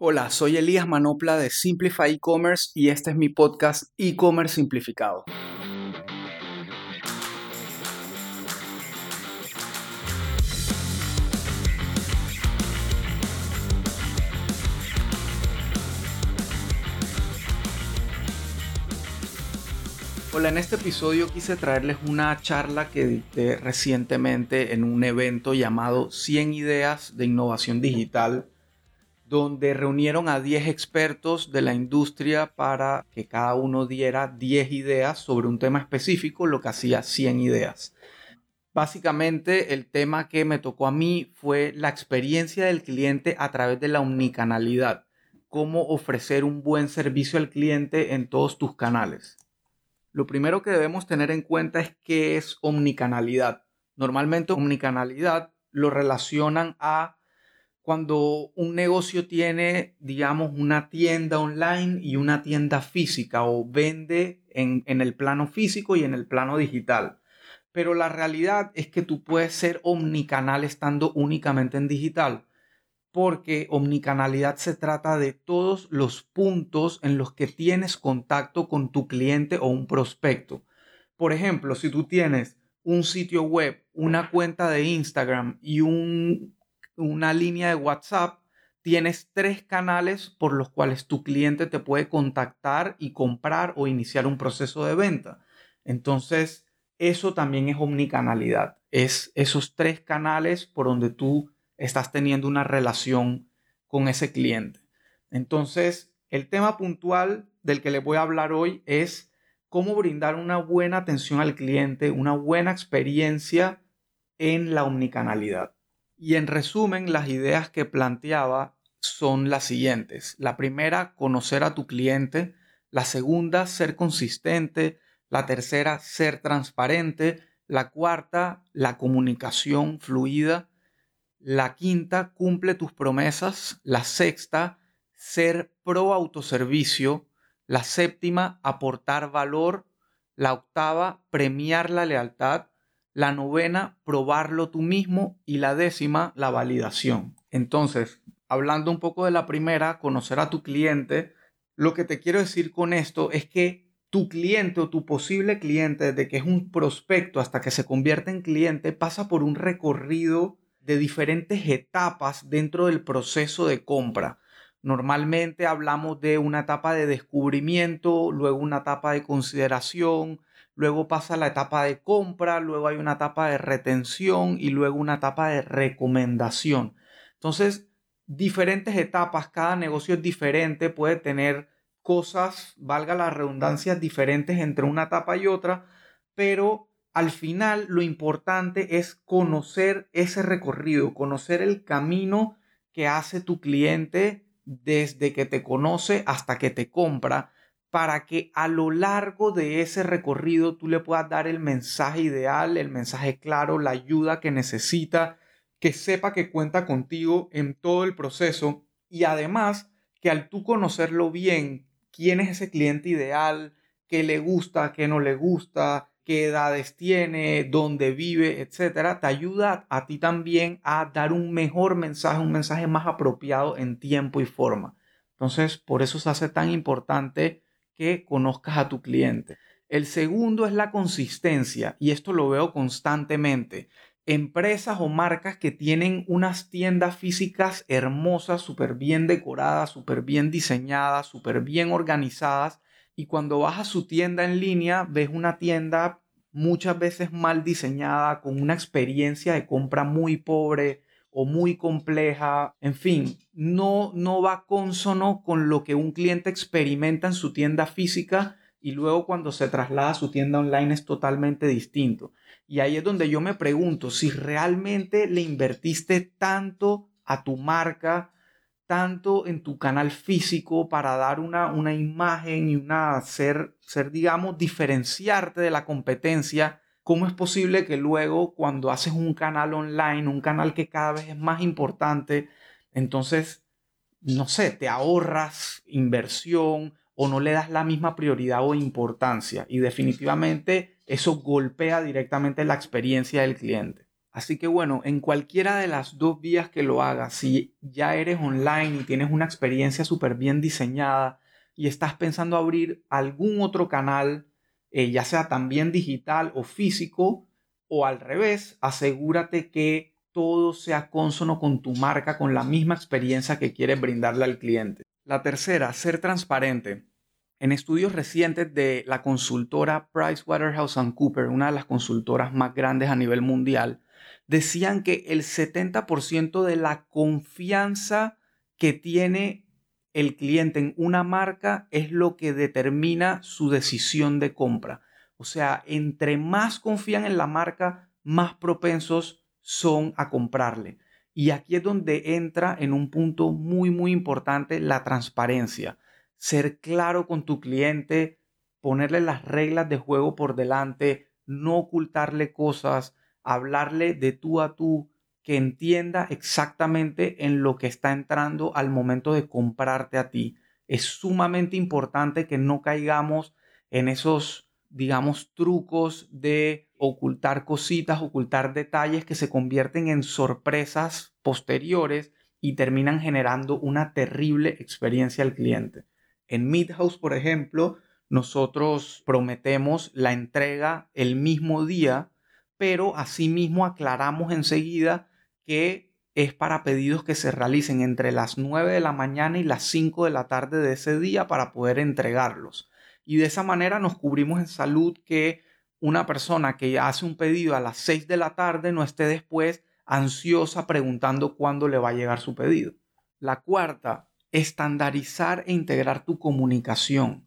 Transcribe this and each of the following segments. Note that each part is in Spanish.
Hola, soy Elías Manopla de Simplify E-Commerce y este es mi podcast E-Commerce Simplificado. Hola, en este episodio quise traerles una charla que dicté recientemente en un evento llamado 100 ideas de innovación digital donde reunieron a 10 expertos de la industria para que cada uno diera 10 ideas sobre un tema específico, lo que hacía 100 ideas. Básicamente el tema que me tocó a mí fue la experiencia del cliente a través de la omnicanalidad, cómo ofrecer un buen servicio al cliente en todos tus canales. Lo primero que debemos tener en cuenta es qué es omnicanalidad. Normalmente omnicanalidad lo relacionan a cuando un negocio tiene, digamos, una tienda online y una tienda física o vende en, el plano físico y en el plano digital. Pero la realidad es que tú puedes ser omnicanal estando únicamente en digital, porque omnicanalidad se trata de todos los puntos en los que tienes contacto con tu cliente o un prospecto. Por ejemplo, si tú tienes un sitio web, una cuenta de Instagram y un una línea de WhatsApp, tienes tres canales por los cuales tu cliente te puede contactar y comprar o iniciar un proceso de venta. Entonces, eso también es omnicanalidad. Es esos tres canales por donde tú estás teniendo una relación con ese cliente. Entonces, el tema puntual del que le voy a hablar hoy es cómo brindar una buena atención al cliente, una buena experiencia en la omnicanalidad. Y en resumen, las ideas que planteaba son las siguientes. La primera, conocer a tu cliente. La segunda, ser consistente. La tercera, ser transparente. La cuarta, la comunicación fluida. La quinta, cumple tus promesas. La sexta, ser pro autoservicio. La séptima, aportar valor. La octava, premiar la lealtad la novena, probarlo tú mismo y la décima, la validación. Entonces, hablando un poco de la primera, conocer a tu cliente, lo que te quiero decir con esto es que tu cliente o tu posible cliente, desde que es un prospecto hasta que se convierte en cliente, pasa por un recorrido de diferentes etapas dentro del proceso de compra. Normalmente hablamos de una etapa de descubrimiento, luego una etapa de consideración, luego pasa la etapa de compra, luego hay una etapa de retención y luego una etapa de recomendación. Entonces, diferentes etapas, cada negocio es diferente, puede tener cosas, valga la redundancia, diferentes entre una etapa y otra, pero al final lo importante es conocer ese recorrido, conocer el camino que hace tu cliente desde que te conoce hasta que te compra para que a lo largo de ese recorrido tú le puedas dar el mensaje ideal, el mensaje claro, la ayuda que necesita, que sepa que cuenta contigo en todo el proceso y además que al tú conocerlo bien, quién es ese cliente ideal, qué le gusta, qué no le gusta, qué edades tiene, dónde vive, etcétera, te ayuda a ti también a dar un mejor mensaje, un mensaje más apropiado en tiempo y forma. Entonces, por eso se hace tan importante que conozcas a tu cliente. El segundo es la consistencia y esto lo veo constantemente. Empresas o marcas que tienen unas tiendas físicas hermosas, súper bien decoradas, súper bien diseñadas, súper bien organizadas y cuando vas a su tienda en línea ves una tienda muchas veces mal diseñada, con una experiencia de compra muy pobre, o muy compleja, en fin, no, no va consono con lo que un cliente experimenta en su tienda física y luego cuando se traslada a su tienda online es totalmente distinto. Y ahí es donde yo me pregunto si realmente le invertiste tanto a tu marca, tanto en tu canal físico para dar una, una imagen y una ser, ser, digamos, diferenciarte de la competencia ¿Cómo es posible que luego cuando haces un canal online, un canal que cada vez es más importante, entonces, no sé, te ahorras inversión o no le das la misma prioridad o importancia? Y definitivamente eso golpea directamente la experiencia del cliente. Así que bueno, en cualquiera de las dos vías que lo hagas, si ya eres online y tienes una experiencia súper bien diseñada y estás pensando abrir algún otro canal, eh, ya sea también digital o físico, o al revés, asegúrate que todo sea consono con tu marca, con la misma experiencia que quieres brindarle al cliente. La tercera, ser transparente. En estudios recientes de la consultora PricewaterhouseCoopers, una de las consultoras más grandes a nivel mundial, decían que el 70% de la confianza que tiene el cliente en una marca es lo que determina su decisión de compra. O sea, entre más confían en la marca, más propensos son a comprarle. Y aquí es donde entra en un punto muy, muy importante la transparencia ser claro con tu cliente, ponerle las reglas de juego por delante, no ocultarle cosas, hablarle de tú a tú, que entienda exactamente en lo que está entrando al momento de comprarte a ti. Es sumamente importante que no caigamos en esos, digamos, trucos de ocultar cositas, ocultar detalles que se convierten en sorpresas posteriores y terminan generando una terrible experiencia al cliente. En Midhouse, por ejemplo, nosotros prometemos la entrega el mismo día, pero asimismo aclaramos enseguida que es para pedidos que se realicen entre las 9 de la mañana y las 5 de la tarde de ese día para poder entregarlos. Y de esa manera nos cubrimos en salud que una persona que hace un pedido a las 6 de la tarde no esté después ansiosa preguntando cuándo le va a llegar su pedido. La cuarta, estandarizar e integrar tu comunicación.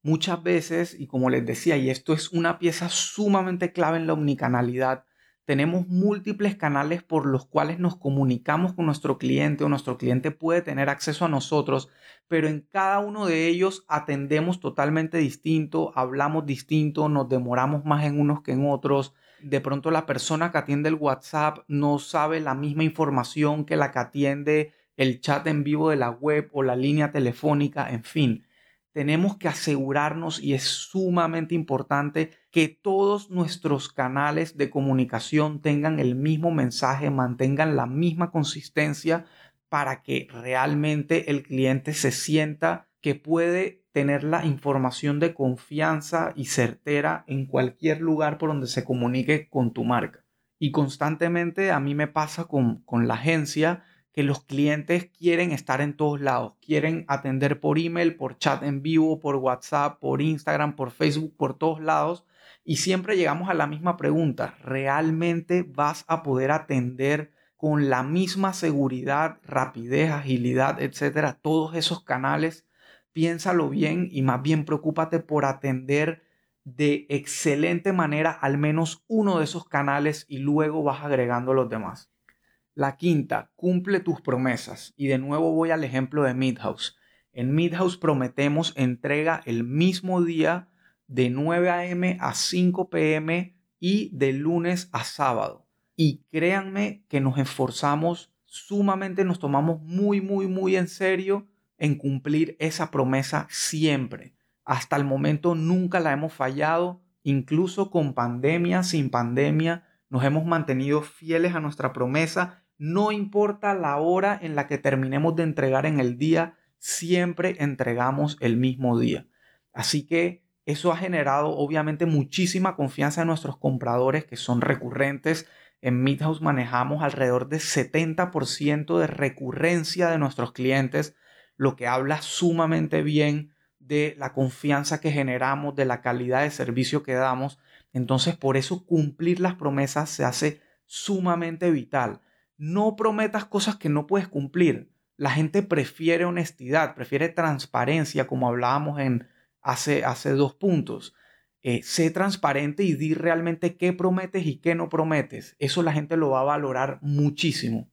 Muchas veces, y como les decía, y esto es una pieza sumamente clave en la omnicanalidad, tenemos múltiples canales por los cuales nos comunicamos con nuestro cliente o nuestro cliente puede tener acceso a nosotros, pero en cada uno de ellos atendemos totalmente distinto, hablamos distinto, nos demoramos más en unos que en otros. De pronto la persona que atiende el WhatsApp no sabe la misma información que la que atiende el chat en vivo de la web o la línea telefónica, en fin. Tenemos que asegurarnos y es sumamente importante que todos nuestros canales de comunicación tengan el mismo mensaje, mantengan la misma consistencia para que realmente el cliente se sienta que puede tener la información de confianza y certera en cualquier lugar por donde se comunique con tu marca. Y constantemente a mí me pasa con, con la agencia que los clientes quieren estar en todos lados, quieren atender por email, por chat en vivo, por WhatsApp, por Instagram, por Facebook, por todos lados. Y siempre llegamos a la misma pregunta, ¿realmente vas a poder atender con la misma seguridad, rapidez, agilidad, etcétera, todos esos canales? Piénsalo bien y más bien preocúpate por atender de excelente manera al menos uno de esos canales y luego vas agregando los demás. La quinta, cumple tus promesas. Y de nuevo voy al ejemplo de Midhouse. En Midhouse prometemos entrega el mismo día de 9 a.m. a 5 p.m. y de lunes a sábado. Y créanme que nos esforzamos sumamente, nos tomamos muy, muy, muy en serio en cumplir esa promesa siempre. Hasta el momento nunca la hemos fallado, incluso con pandemia, sin pandemia, nos hemos mantenido fieles a nuestra promesa no importa la hora en la que terminemos de entregar en el día, siempre entregamos el mismo día. Así que eso ha generado obviamente muchísima confianza en nuestros compradores que son recurrentes. En Midhouse manejamos alrededor de 70% de recurrencia de nuestros clientes, lo que habla sumamente bien de la confianza que generamos, de la calidad de servicio que damos. Entonces, por eso cumplir las promesas se hace sumamente vital. No prometas cosas que no puedes cumplir. La gente prefiere honestidad, prefiere transparencia, como hablábamos en hace, hace dos puntos. Eh, sé transparente y di realmente qué prometes y qué no prometes. Eso la gente lo va a valorar muchísimo.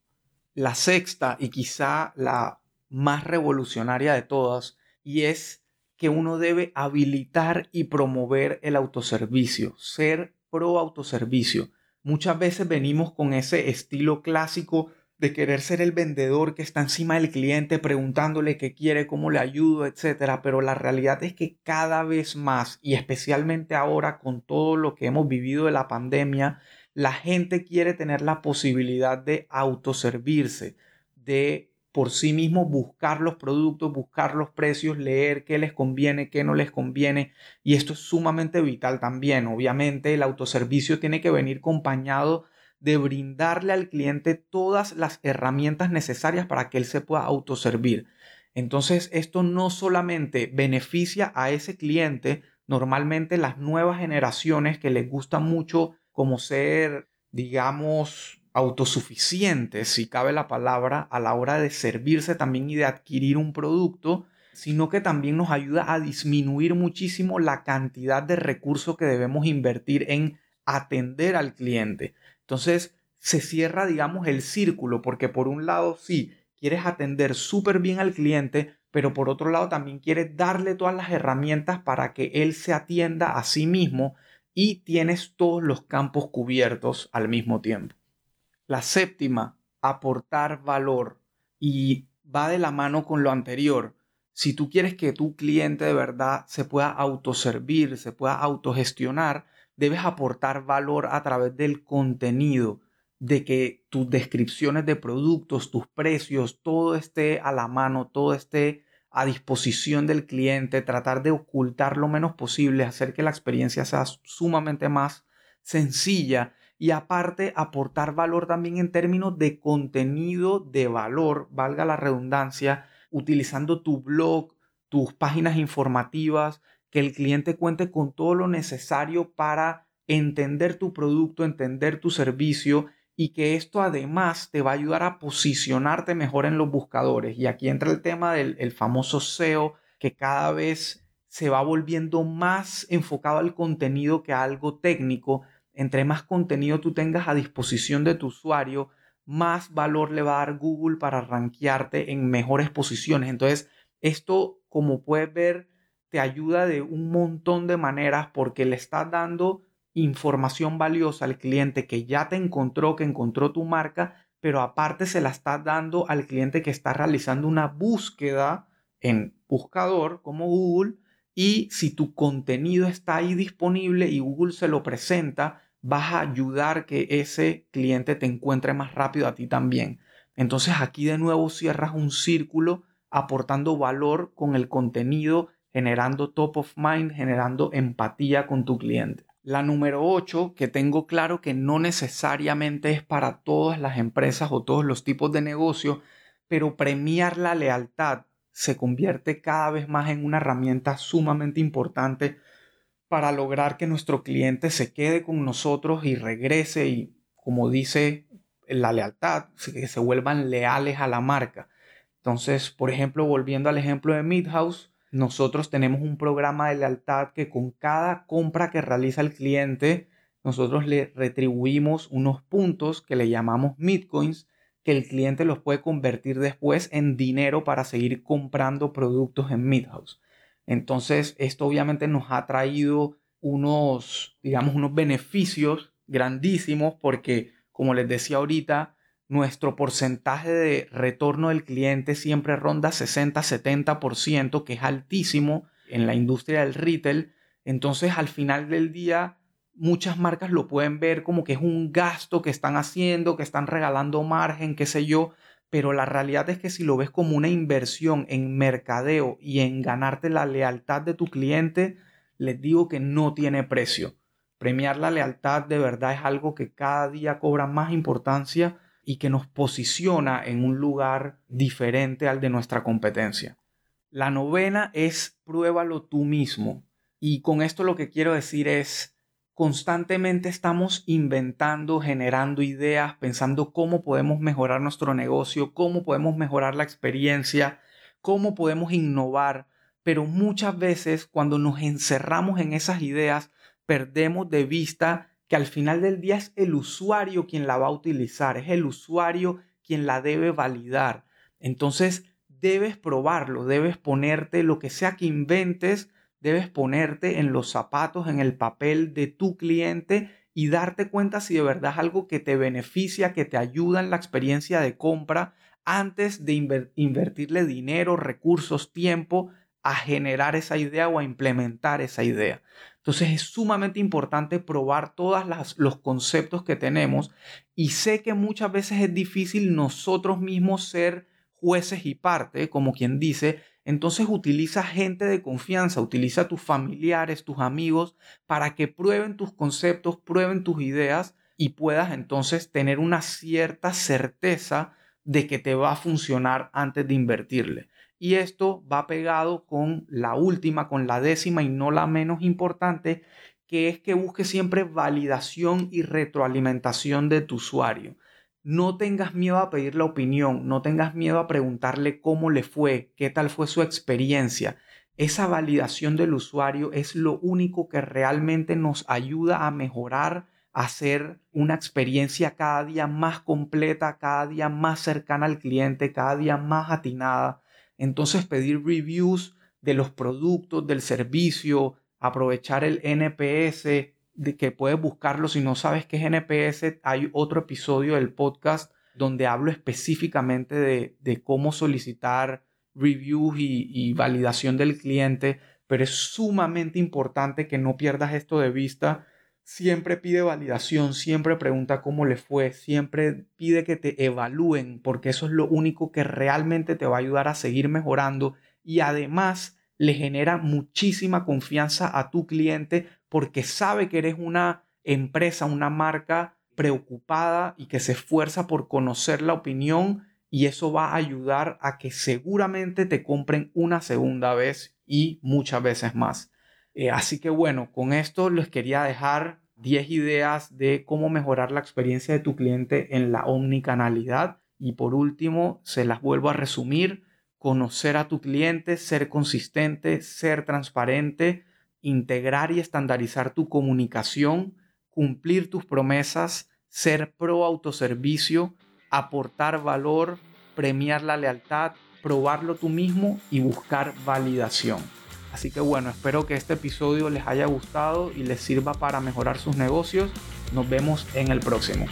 La sexta y quizá la más revolucionaria de todas, y es que uno debe habilitar y promover el autoservicio, ser pro autoservicio. Muchas veces venimos con ese estilo clásico de querer ser el vendedor que está encima del cliente preguntándole qué quiere, cómo le ayudo, etcétera, pero la realidad es que cada vez más y especialmente ahora con todo lo que hemos vivido de la pandemia, la gente quiere tener la posibilidad de autoservirse, de por sí mismo buscar los productos, buscar los precios, leer qué les conviene, qué no les conviene. Y esto es sumamente vital también. Obviamente el autoservicio tiene que venir acompañado de brindarle al cliente todas las herramientas necesarias para que él se pueda autoservir. Entonces esto no solamente beneficia a ese cliente, normalmente las nuevas generaciones que les gusta mucho como ser, digamos, autosuficientes, si cabe la palabra, a la hora de servirse también y de adquirir un producto, sino que también nos ayuda a disminuir muchísimo la cantidad de recursos que debemos invertir en atender al cliente. Entonces, se cierra, digamos, el círculo, porque por un lado, sí, quieres atender súper bien al cliente, pero por otro lado también quieres darle todas las herramientas para que él se atienda a sí mismo y tienes todos los campos cubiertos al mismo tiempo. La séptima, aportar valor y va de la mano con lo anterior. Si tú quieres que tu cliente de verdad se pueda autoservir, se pueda autogestionar, debes aportar valor a través del contenido, de que tus descripciones de productos, tus precios, todo esté a la mano, todo esté a disposición del cliente, tratar de ocultar lo menos posible, hacer que la experiencia sea sumamente más sencilla y aparte aportar valor también en términos de contenido de valor, valga la redundancia, utilizando tu blog, tus páginas informativas, que el cliente cuente con todo lo necesario para entender tu producto, entender tu servicio y que esto además te va a ayudar a posicionarte mejor en los buscadores. Y aquí entra el tema del famoso SEO que cada vez se va volviendo más enfocado al contenido que a algo técnico entre más contenido tú tengas a disposición de tu usuario, más valor le va a dar Google para rankearte en mejores posiciones. Entonces, esto, como puedes ver, te ayuda de un montón de maneras porque le estás dando información valiosa al cliente que ya te encontró, que encontró tu marca, pero aparte se la estás dando al cliente que está realizando una búsqueda en buscador como Google y si tu contenido está ahí disponible y Google se lo presenta, vas a ayudar que ese cliente te encuentre más rápido a ti también. Entonces aquí de nuevo cierras un círculo aportando valor con el contenido, generando top of mind, generando empatía con tu cliente. La número 8, que tengo claro que no necesariamente es para todas las empresas o todos los tipos de negocio, pero premiar la lealtad se convierte cada vez más en una herramienta sumamente importante para lograr que nuestro cliente se quede con nosotros y regrese y, como dice la lealtad, que se vuelvan leales a la marca. Entonces, por ejemplo, volviendo al ejemplo de Midhouse, nosotros tenemos un programa de lealtad que con cada compra que realiza el cliente, nosotros le retribuimos unos puntos que le llamamos Midcoins, que el cliente los puede convertir después en dinero para seguir comprando productos en Midhouse. Entonces, esto obviamente nos ha traído unos, digamos, unos beneficios grandísimos porque, como les decía ahorita, nuestro porcentaje de retorno del cliente siempre ronda 60-70%, que es altísimo en la industria del retail. Entonces, al final del día, muchas marcas lo pueden ver como que es un gasto que están haciendo, que están regalando margen, qué sé yo, pero la realidad es que si lo ves como una inversión en mercadeo y en ganarte la lealtad de tu cliente, les digo que no tiene precio. Premiar la lealtad de verdad es algo que cada día cobra más importancia y que nos posiciona en un lugar diferente al de nuestra competencia. La novena es pruébalo tú mismo. Y con esto lo que quiero decir es, constantemente estamos inventando, generando ideas, pensando cómo podemos mejorar nuestro negocio, cómo podemos mejorar la experiencia, cómo podemos innovar, pero muchas veces cuando nos encerramos en esas ideas, perdemos de vista que al final del día es el usuario quien la va a utilizar, es el usuario quien la debe validar. Entonces, debes probarlo, debes ponerte lo que sea que inventes, debes ponerte en los zapatos, en el papel de tu cliente y darte cuenta si de verdad es algo que te beneficia, que te ayuda en la experiencia de compra antes de invertirle dinero, recursos, tiempo a generar esa idea o a implementar esa idea. Entonces es sumamente importante probar todos los conceptos que tenemos y sé que muchas veces es difícil nosotros mismos ser jueces y parte, como quien dice, entonces utiliza gente de confianza, utiliza tus familiares, tus amigos, para que prueben tus conceptos, prueben tus ideas y puedas entonces tener una cierta certeza de que te va a funcionar antes de invertirle. Y esto va pegado con la última, con la décima y no la menos importante, que es que busque siempre validación y retroalimentación de tu usuario. No tengas miedo a pedir la opinión, no tengas miedo a preguntarle cómo le fue, qué tal fue su experiencia. Esa validación del usuario es lo único que realmente nos ayuda a mejorar, a hacer una experiencia cada día más completa, cada día más cercana al cliente, cada día más atinada. Entonces pedir reviews de los productos, del servicio, aprovechar el NPS, de que puedes buscarlo. Si no sabes qué es NPS, hay otro episodio del podcast donde hablo específicamente de, cómo solicitar reviews y, y validación del cliente, pero es sumamente importante que no pierdas esto de vista siempre pide validación, siempre pregunta cómo le fue, siempre pide que te evalúen, porque eso es lo único que realmente te va a ayudar a seguir mejorando y además le genera muchísima confianza a tu cliente porque sabe que eres una empresa, una marca preocupada y que se esfuerza por conocer la opinión y eso va a ayudar a que seguramente te compren una segunda vez y muchas veces más. Eh, así que bueno, con esto les quería dejar 10 ideas de cómo mejorar la experiencia de tu cliente en la omnicanalidad. Y por último, se las vuelvo a resumir, conocer a tu cliente, ser consistente, ser transparente, integrar y estandarizar tu comunicación, cumplir tus promesas, ser pro autoservicio, aportar valor, premiar la lealtad, probarlo tú mismo y buscar validación. Así que bueno, espero que este episodio les haya gustado y les sirva para mejorar sus negocios. Nos vemos en el próximo.